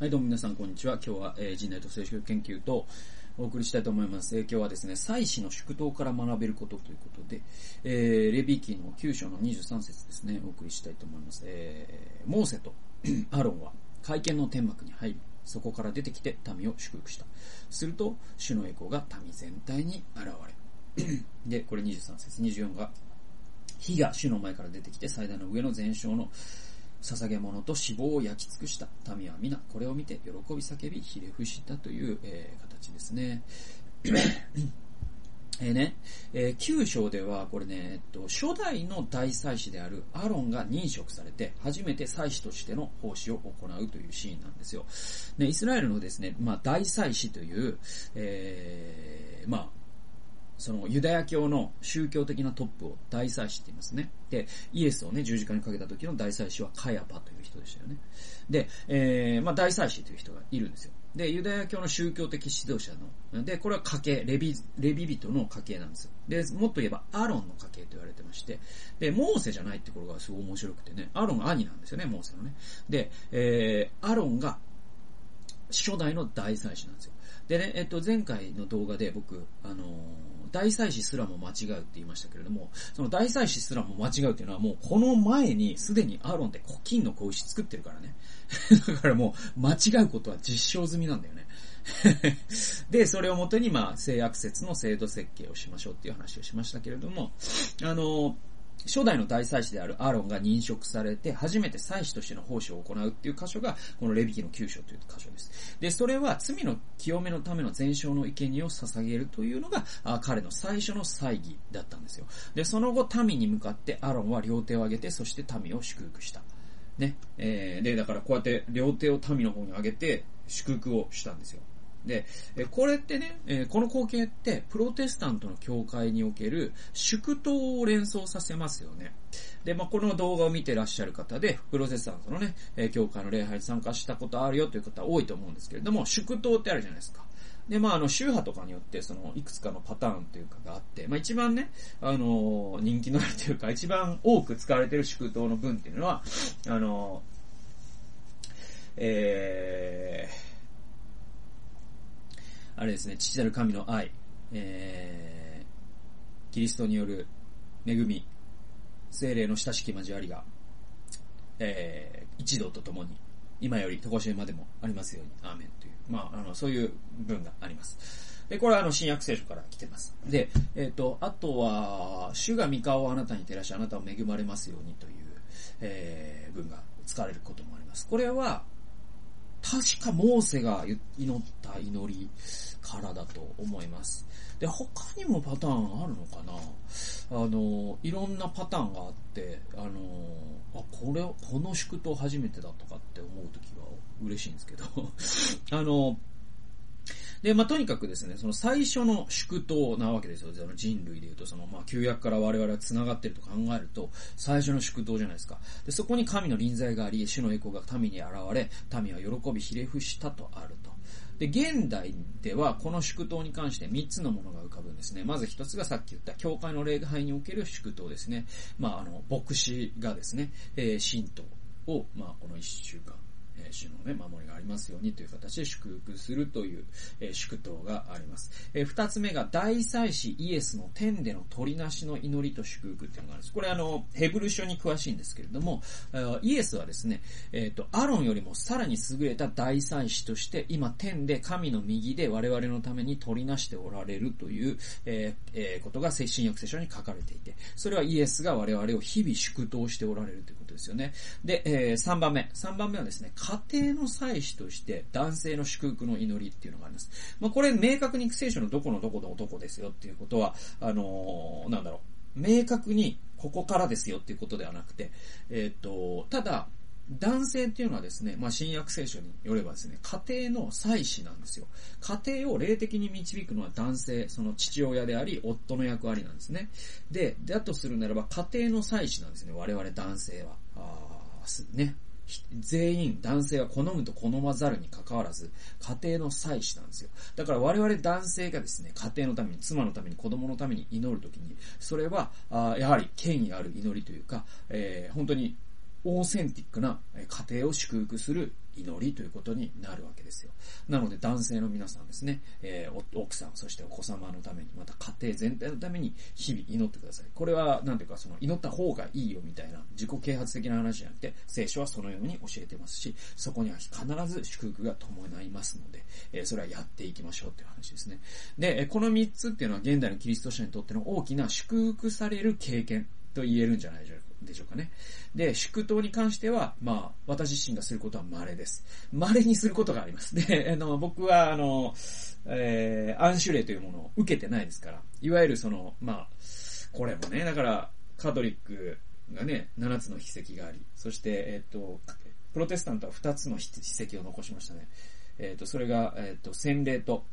はい、どうも皆さん、こんにちは。今日は、えー、人内と聖書研究とお送りしたいと思います。えー、今日はですね、祭祀の祝祷から学べることということで、えー、レビーキの9章の23節ですね、お送りしたいと思います。えー、モーセと アロンは会見の天幕に入り、そこから出てきて民を祝福した。すると、主の栄光が民全体に現れ。で、これ23節、24が、火が主の前から出てきて祭壇の上の全焼の捧げ物と脂肪を焼き尽くした民は皆これを見て喜び叫びひれ伏したという、えー、形ですね。え、ね、えー、9章では、これね、えっと、初代の大祭司であるアロンが認職されて、初めて祭司としての奉仕を行うというシーンなんですよ。ね、イスラエルのですね、まあ、大祭司という、えー、まあ、そのユダヤ教の宗教的なトップを大祭司って言いますね。で、イエスをね、十字架にかけた時の大祭司はカヤパという人でしたよね。で、えー、まあ大祭司という人がいるんですよ。で、ユダヤ教の宗教的指導者の、で、これは家系、レビ、レビ人の家系なんですよ。で、もっと言えばアロンの家系と言われてまして、で、モーセじゃないってころがすごい面白くてね、アロンが兄なんですよね、モーセのね。で、えー、アロンが初代の大祭司なんですよ。でね、えっと、前回の動画で僕、あのー大祭司すらも間違うって言いましたけれども、その大祭司すらも間違うっていうのはもうこの前にすでにアーロンって金の子牛作ってるからね。だからもう間違うことは実証済みなんだよね。で、それをもとにまあ、性悪説の制度設計をしましょうっていう話をしましたけれども、あの、初代の大祭司であるアーロンが認職されて、初めて祭司としての奉仕を行うっていう箇所が、このレビキの9章という箇所です。で、それは罪の清めのための全焼の生贄を捧げるというのが、彼の最初の祭儀だったんですよ。で、その後、民に向かってアーロンは両手を挙げて、そして民を祝福した。ね。えー、で、だからこうやって両手を民の方に上げて、祝福をしたんですよ。で、これってね、この光景ってプロテスタントの教会における祝祷を連想させますよね。で、まあ、この動画を見てらっしゃる方で、プロテスタントのね、教会の礼拝に参加したことあるよという方多いと思うんですけれども、祝祷ってあるじゃないですか。で、まあ、あの、宗派とかによって、その、いくつかのパターンというかがあって、まあ、一番ね、あの、人気のあるというか、一番多く使われている祝祷の文っていうのは、あの、えー、あれですね、父なる神の愛、えー、キリストによる恵み、精霊の親しき交わりが、えー、一同と共に、今よりとこしえまでもありますように、アーメンという、まあ、あの、そういう文があります。で、これはあの、新約聖書から来てます。で、えっ、ー、と、あとは、主が御顔をあなたに照らし、あなたを恵まれますようにという、えー、文が使われることもあります。これは、確かモーセが祈った祈りからだと思います。で、他にもパターンあるのかな？あの、いろんなパターンがあって、あの、あ、これ、この祝祷初めてだとかって思うときは嬉しいんですけど あの、で、まあ、とにかくですね、その最初の祝祷なわけですよ。その人類で言うと、その、まあ、旧約から我々は繋がってると考えると、最初の祝祷じゃないですか。で、そこに神の臨在があり、主の栄光が民に現れ、民は喜びひれ伏したとあると。で、現代ではこの祝祷に関して3つのものが浮かぶんですね。まず1つがさっき言った教会の礼拝における祝祷ですね。まあ、あの、牧師がですね、えー、神道を、まあ、この1週間、え主のね、守りがありますようにという形で祝福するという、え祝祷があります。え二つ目が大祭司イエスの天での取りなしの祈りと祝福っていうのがあるんです。これあの、ヘブル書に詳しいんですけれども、イエスはですね、えっ、と、アロンよりもさらに優れた大祭司として、今天で神の右で我々のために取りなしておられるという、ええ、ことが新約聖書に書かれていて、それはイエスが我々を日々祝祷しておられるということですよね。で、えー、3番目。3番目はですね、家庭の祭司として男性の祝福の祈りっていうのがあります。まあ、これ明確に聖書のどこのどこの男ですよっていうことは、あのー、なんだろう、明確にここからですよっていうことではなくて、えっ、と、ただ、男性っていうのはですね、まあ、新約聖書によればですね、家庭の祭司なんですよ。家庭を霊的に導くのは男性、その父親であり、夫の役割なんですね。で、だとするならば、家庭の祭司なんですね、我々男性は。あすね。全員男性は好むと好まざるに関わらず、家庭の祭祀なんですよ。だから我々男性がですね、家庭のために、妻のために、子供のために祈るときに、それは、あやはり権威ある祈りというか、えー、本当にオーセンティックな家庭を祝福する祈りということになるわけですよ。なので男性の皆さんですね、えー、奥さん、そしてお子様のために、また家庭全体のために日々祈ってください。これは、なんていうか、その祈った方がいいよみたいな自己啓発的な話じゃなくて、聖書はそのように教えてますし、そこには必ず祝福が伴いますので、えー、それはやっていきましょうっていう話ですね。で、この3つっていうのは現代のキリスト者にとっての大きな祝福される経験と言えるんじゃないでしょうか。でしょうかね。で、祝祷に関しては、まあ、私自身がすることは稀です。稀にすることがあります。で、あの、僕は、あの、えー、暗守令というものを受けてないですから、いわゆるその、まあ、これもね、だから、カトリックがね、7つの筆跡があり、そして、えっ、ー、と、プロテスタントは2つの筆跡を残しましたね。えっ、ー、と、それが、えっ、ー、と、洗礼と、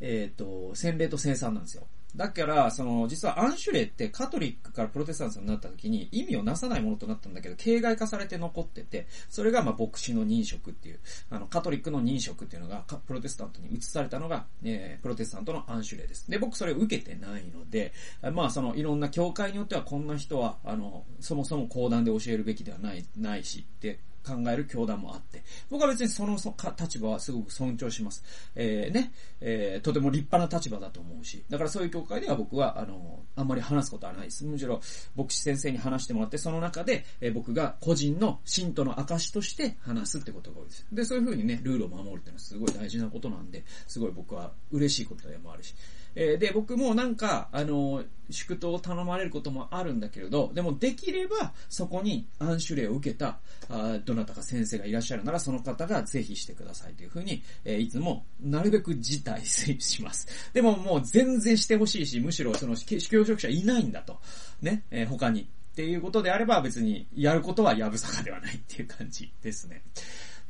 えっ、と、洗礼と生産なんですよ。だから、その、実はアンシュレってカトリックからプロテスタントになった時に意味をなさないものとなったんだけど、形骸化されて残ってて、それがま牧師の認職っていう、あの、カトリックの認職っていうのが、プロテスタントに移されたのが、えー、プロテスタントのアンシュレです。で、僕それを受けてないので、まあその、いろんな教会によってはこんな人は、あの、そもそも講談で教えるべきではない、ないしって考える教団もあって、僕は別にその立場はすごく尊重します。えー、ね、えー、とても立派な立場だと思うし、だからそういう教会では僕は、あの、あんまり話すことはないです。むしろ、牧師先生に話してもらって、その中で、えー、僕が個人の信徒の証として話すってことが多いです。で、そういうふうにね、ルールを守るっていうのはすごい大事なことなんで、すごい僕は嬉しいことでもあるし。えー、で、僕もなんか、あの、祝祷を頼まれることもあるんだけれど、でもできれば、そこに暗守令を受けた、あどなたか先生がいらっしゃるなら、その方がぜひしてくださいというふうに、えー、いつも、なるべく辞退します。でももう全然してほしいし、むしろその、主教職者いないんだと。ね、えー、他に。っていうことであれば別にやることはやぶさかではないっていう感じですね。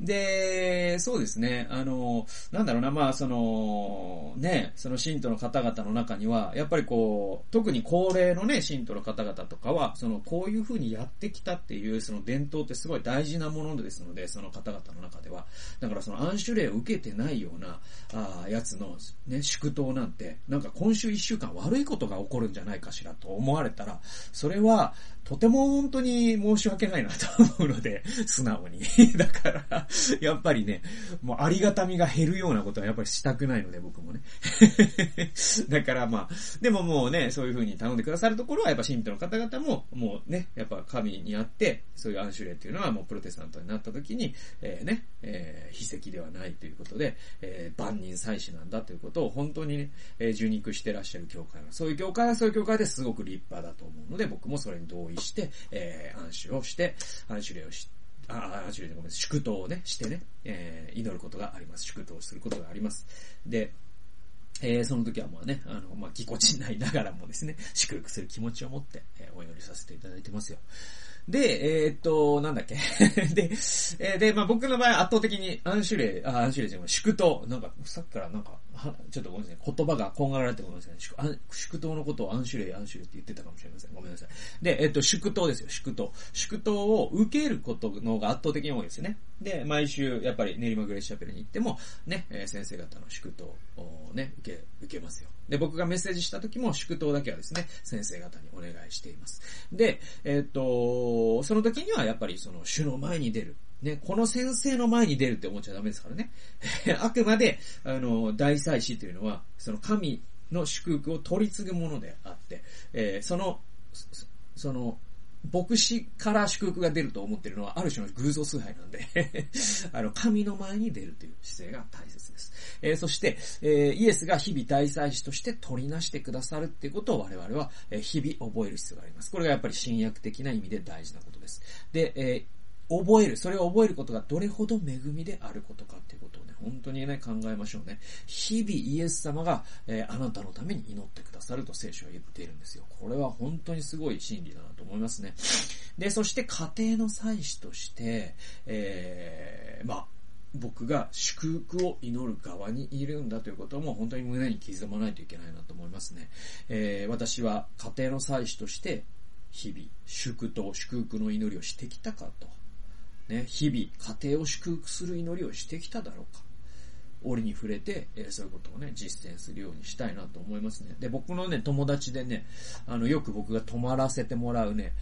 で、そうですね、あの、なんだろうな、まあ、その、ね、その信徒の方々の中には、やっぱりこう、特に高齢のね、信徒の方々とかは、その、こういう風にやってきたっていう、その伝統ってすごい大事なものですので、その方々の中では。だからその暗守令を受けてないような、あやつの、ね、祝祷なんて、なんか今週一週間悪いことが起こるんじゃないかしらと思われたら、それは、とても本当に申し訳ないなと思うので、素直に。だから、やっぱりね、もうありがたみが減るようなことはやっぱりしたくないので、僕もね。だからまあ、でももうね、そういう風に頼んでくださるところは、やっぱ信徒の方々も、もうね、やっぱ神にあって、そういう暗守霊っていうのはもうプロテスタントになった時に、えー、ね、えー、秘跡ではないということで、えー、万人祭祀なんだということを本当にね、えー、受肉してらっしゃる教会は、そういう教会はそういう教会ですごく立派だと思うので、僕もそれに同意して、えー、暗守をして、暗守令をして、あ、暗守令ごめん、祝祷をね、してね、えー、祈ることがあります。祝祷することがあります。で、えー、その時はもうね、あの、まあ、ぎこちないながらもですね、祝福する気持ちを持って、えー、お祈りさせていただいてますよ。で、えー、っと、なんだっけ で、えー、で、まあ、僕の場合圧倒的に暗守令、あ、暗守令じゃない、祝祷、なんか、さっきからなんか、ちょっとごめんなさい。言葉がこんがられてごめんなさい。祝祷のことを暗守令、暗守令って言ってたかもしれません。ごめんなさい。で、えっと、祝祷ですよ、祝祷。祝祷を受けることの方が圧倒的に多いですね。で、毎週、やっぱり練馬グレースチャペルに行っても、ね、えー、先生方の祝祷をね、受け、受けますよ。で、僕がメッセージした時も祝祷だけはですね、先生方にお願いしています。で、えっと、その時にはやっぱりその主の前に出る。ね、この先生の前に出るって思っちゃダメですからね。あくまで、あの、大祭司というのは、その神の祝福を取り継ぐものであって、えー、その、その、牧師から祝福が出ると思っているのは、ある種の偶像崇拝なんで あの、神の前に出るという姿勢が大切です。えー、そして、えー、イエスが日々大祭司として取りなしてくださるっていうことを我々は、えー、日々覚える必要があります。これがやっぱり新約的な意味で大事なことです。で、えー覚える、それを覚えることがどれほど恵みであることかっていうことをね、本当にね、考えましょうね。日々イエス様が、えー、あなたのために祈ってくださると聖書は言っているんですよ。これは本当にすごい真理だなと思いますね。で、そして家庭の祭司として、えー、まあ、僕が祝福を祈る側にいるんだということも本当に胸に刻まないといけないなと思いますね。えー、私は家庭の祭司として日々祝祷、祝福の祈りをしてきたかと。ね、日々、家庭を祝福する祈りをしてきただろうか。折に触れて、えー、そういうことをね、実践するようにしたいなと思いますね。で、僕のね、友達でね、あの、よく僕が泊まらせてもらうね、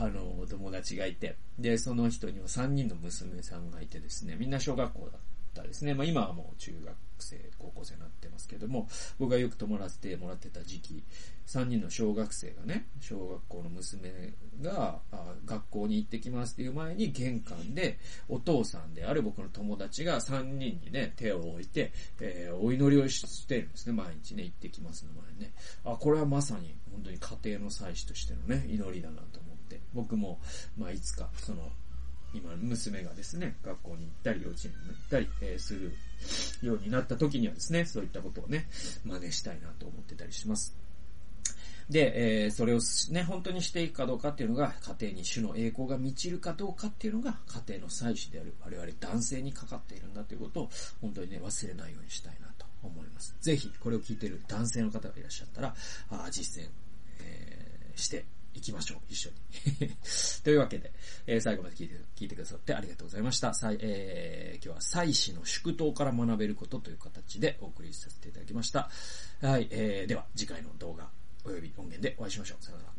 あの、友達がいて、で、その人には3人の娘さんがいてですね、みんな小学校だったですね。まあ今はもう中学生、高校生になってますけども、僕がよく泊まらせてもらってた時期、3人の小学生がね、小学校の娘が学校に行ってきますっていう前に玄関でお父さんである僕の友達が3人にね、手を置いて、えー、お祈りをしてるんですね、毎日ね、行ってきますの前にね。あ、これはまさに本当に家庭の祭司としてのね、祈りだなと思って、僕も、まあいつかその今、娘がですね、学校に行ったり、幼稚園に行ったり、えー、するようになった時にはですね、そういったことをね、真似したいなと思ってたりします。で、えー、それをね、本当にしていくかどうかっていうのが、家庭に主の栄光が満ちるかどうかっていうのが、家庭の祭司である我々男性にかかっているんだということを、本当にね、忘れないようにしたいなと思います。ぜひ、これを聞いている男性の方がいらっしゃったら、あ実践、えー、して行きましょう、一緒に。というわけで、えー、最後まで聞いて、聞いてくださってありがとうございました。さえー、今日は祭祀の祝祷から学べることという形でお送りさせていただきました。はい、えー、では次回の動画及び音源でお会いしましょう。さよなら。